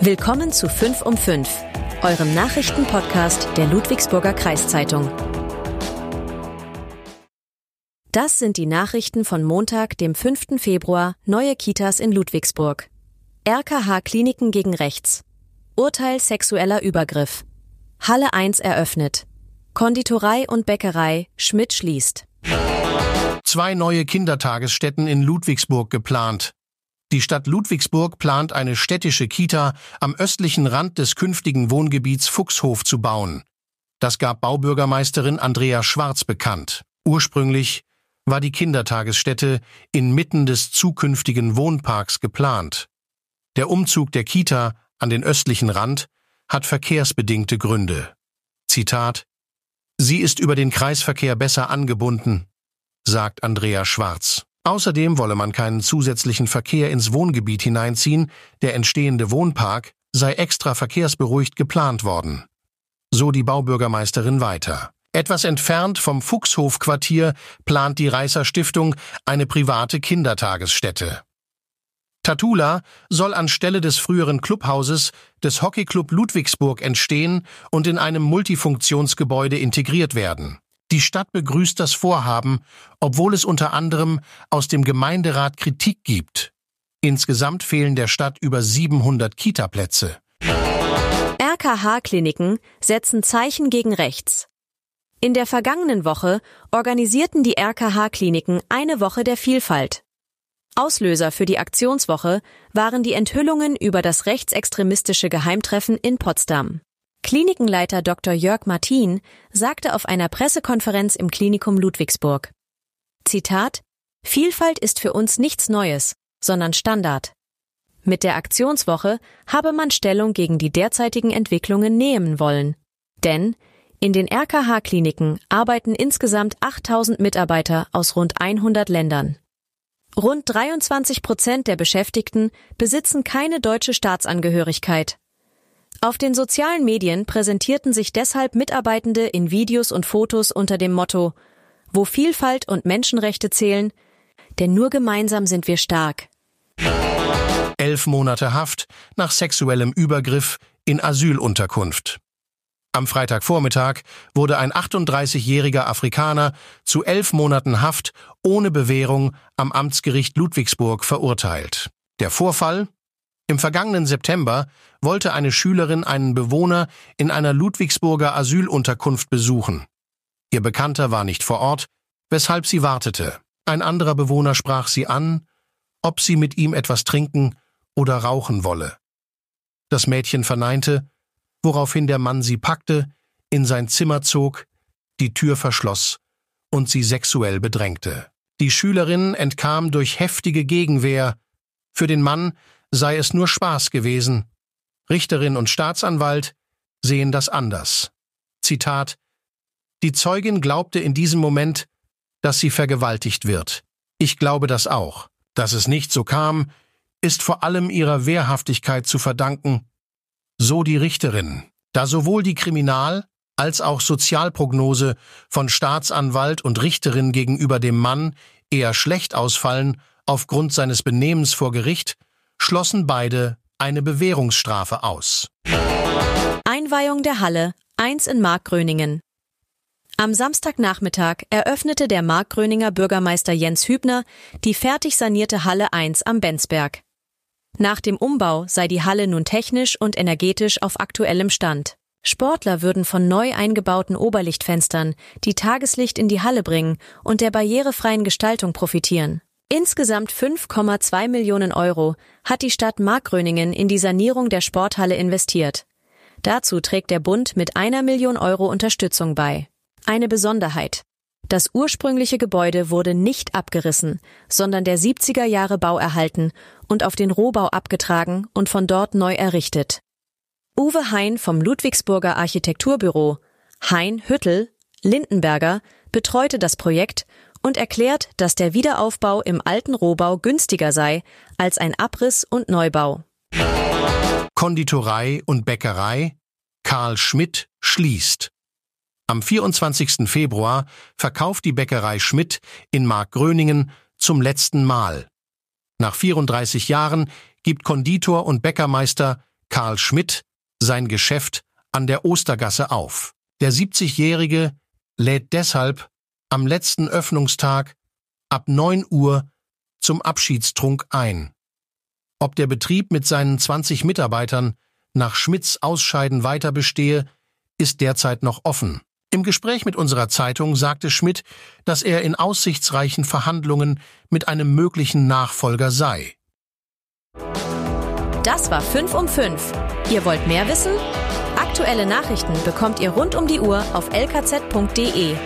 Willkommen zu 5 um 5, eurem Nachrichtenpodcast der Ludwigsburger Kreiszeitung. Das sind die Nachrichten von Montag, dem 5. Februar, neue Kitas in Ludwigsburg. RKH Kliniken gegen Rechts. Urteil sexueller Übergriff. Halle 1 eröffnet. Konditorei und Bäckerei Schmidt schließt. Zwei neue Kindertagesstätten in Ludwigsburg geplant. Die Stadt Ludwigsburg plant eine städtische Kita am östlichen Rand des künftigen Wohngebiets Fuchshof zu bauen. Das gab Baubürgermeisterin Andrea Schwarz bekannt. Ursprünglich war die Kindertagesstätte inmitten des zukünftigen Wohnparks geplant. Der Umzug der Kita an den östlichen Rand hat verkehrsbedingte Gründe. Zitat Sie ist über den Kreisverkehr besser angebunden, sagt Andrea Schwarz. Außerdem wolle man keinen zusätzlichen Verkehr ins Wohngebiet hineinziehen, der entstehende Wohnpark sei extra verkehrsberuhigt geplant worden. So die Baubürgermeisterin weiter. Etwas entfernt vom Fuchshofquartier plant die Reißer Stiftung eine private Kindertagesstätte. Tatula soll anstelle des früheren Clubhauses des Hockeyclub Ludwigsburg entstehen und in einem Multifunktionsgebäude integriert werden. Die Stadt begrüßt das Vorhaben, obwohl es unter anderem aus dem Gemeinderat Kritik gibt. Insgesamt fehlen der Stadt über 700 Kitaplätze. RKH-Kliniken setzen Zeichen gegen rechts. In der vergangenen Woche organisierten die RKH-Kliniken eine Woche der Vielfalt. Auslöser für die Aktionswoche waren die Enthüllungen über das rechtsextremistische Geheimtreffen in Potsdam. Klinikenleiter Dr. Jörg Martin sagte auf einer Pressekonferenz im Klinikum Ludwigsburg. Zitat Vielfalt ist für uns nichts Neues, sondern Standard. Mit der Aktionswoche habe man Stellung gegen die derzeitigen Entwicklungen nehmen wollen. Denn in den RKH-Kliniken arbeiten insgesamt 8000 Mitarbeiter aus rund 100 Ländern. Rund 23 Prozent der Beschäftigten besitzen keine deutsche Staatsangehörigkeit. Auf den sozialen Medien präsentierten sich deshalb Mitarbeitende in Videos und Fotos unter dem Motto Wo Vielfalt und Menschenrechte zählen, denn nur gemeinsam sind wir stark. Elf Monate Haft nach sexuellem Übergriff in Asylunterkunft. Am Freitagvormittag wurde ein 38-jähriger Afrikaner zu elf Monaten Haft ohne Bewährung am Amtsgericht Ludwigsburg verurteilt. Der Vorfall im vergangenen September wollte eine Schülerin einen Bewohner in einer Ludwigsburger Asylunterkunft besuchen. Ihr Bekannter war nicht vor Ort, weshalb sie wartete. Ein anderer Bewohner sprach sie an, ob sie mit ihm etwas trinken oder rauchen wolle. Das Mädchen verneinte, woraufhin der Mann sie packte, in sein Zimmer zog, die Tür verschloss und sie sexuell bedrängte. Die Schülerin entkam durch heftige Gegenwehr. Für den Mann sei es nur Spaß gewesen. Richterin und Staatsanwalt sehen das anders. Zitat Die Zeugin glaubte in diesem Moment, dass sie vergewaltigt wird. Ich glaube das auch. Dass es nicht so kam, ist vor allem ihrer Wehrhaftigkeit zu verdanken. So die Richterin. Da sowohl die Kriminal- als auch Sozialprognose von Staatsanwalt und Richterin gegenüber dem Mann eher schlecht ausfallen aufgrund seines Benehmens vor Gericht, schlossen beide eine Bewährungsstrafe aus. Einweihung der Halle 1 in Markgröningen. Am Samstagnachmittag eröffnete der Markgröninger Bürgermeister Jens Hübner die fertig sanierte Halle 1 am Benzberg. Nach dem Umbau sei die Halle nun technisch und energetisch auf aktuellem Stand. Sportler würden von neu eingebauten Oberlichtfenstern, die Tageslicht in die Halle bringen und der barrierefreien Gestaltung profitieren. Insgesamt 5,2 Millionen Euro hat die Stadt Markgröningen in die Sanierung der Sporthalle investiert. Dazu trägt der Bund mit einer Million Euro Unterstützung bei. Eine Besonderheit. Das ursprüngliche Gebäude wurde nicht abgerissen, sondern der 70er Jahre Bau erhalten und auf den Rohbau abgetragen und von dort neu errichtet. Uwe Hein vom Ludwigsburger Architekturbüro, Hein Hüttel, Lindenberger, betreute das Projekt und erklärt, dass der Wiederaufbau im alten Rohbau günstiger sei als ein Abriss und Neubau. Konditorei und Bäckerei Karl Schmidt schließt. Am 24. Februar verkauft die Bäckerei Schmidt in Markgröningen zum letzten Mal. Nach 34 Jahren gibt Konditor und Bäckermeister Karl Schmidt sein Geschäft an der Ostergasse auf. Der 70-Jährige lädt deshalb am letzten Öffnungstag ab 9 Uhr zum Abschiedstrunk ein. Ob der Betrieb mit seinen 20 Mitarbeitern nach Schmidts Ausscheiden weiter bestehe, ist derzeit noch offen. Im Gespräch mit unserer Zeitung sagte Schmidt, dass er in aussichtsreichen Verhandlungen mit einem möglichen Nachfolger sei. Das war 5 um 5. Ihr wollt mehr wissen? Aktuelle Nachrichten bekommt ihr rund um die Uhr auf lkz.de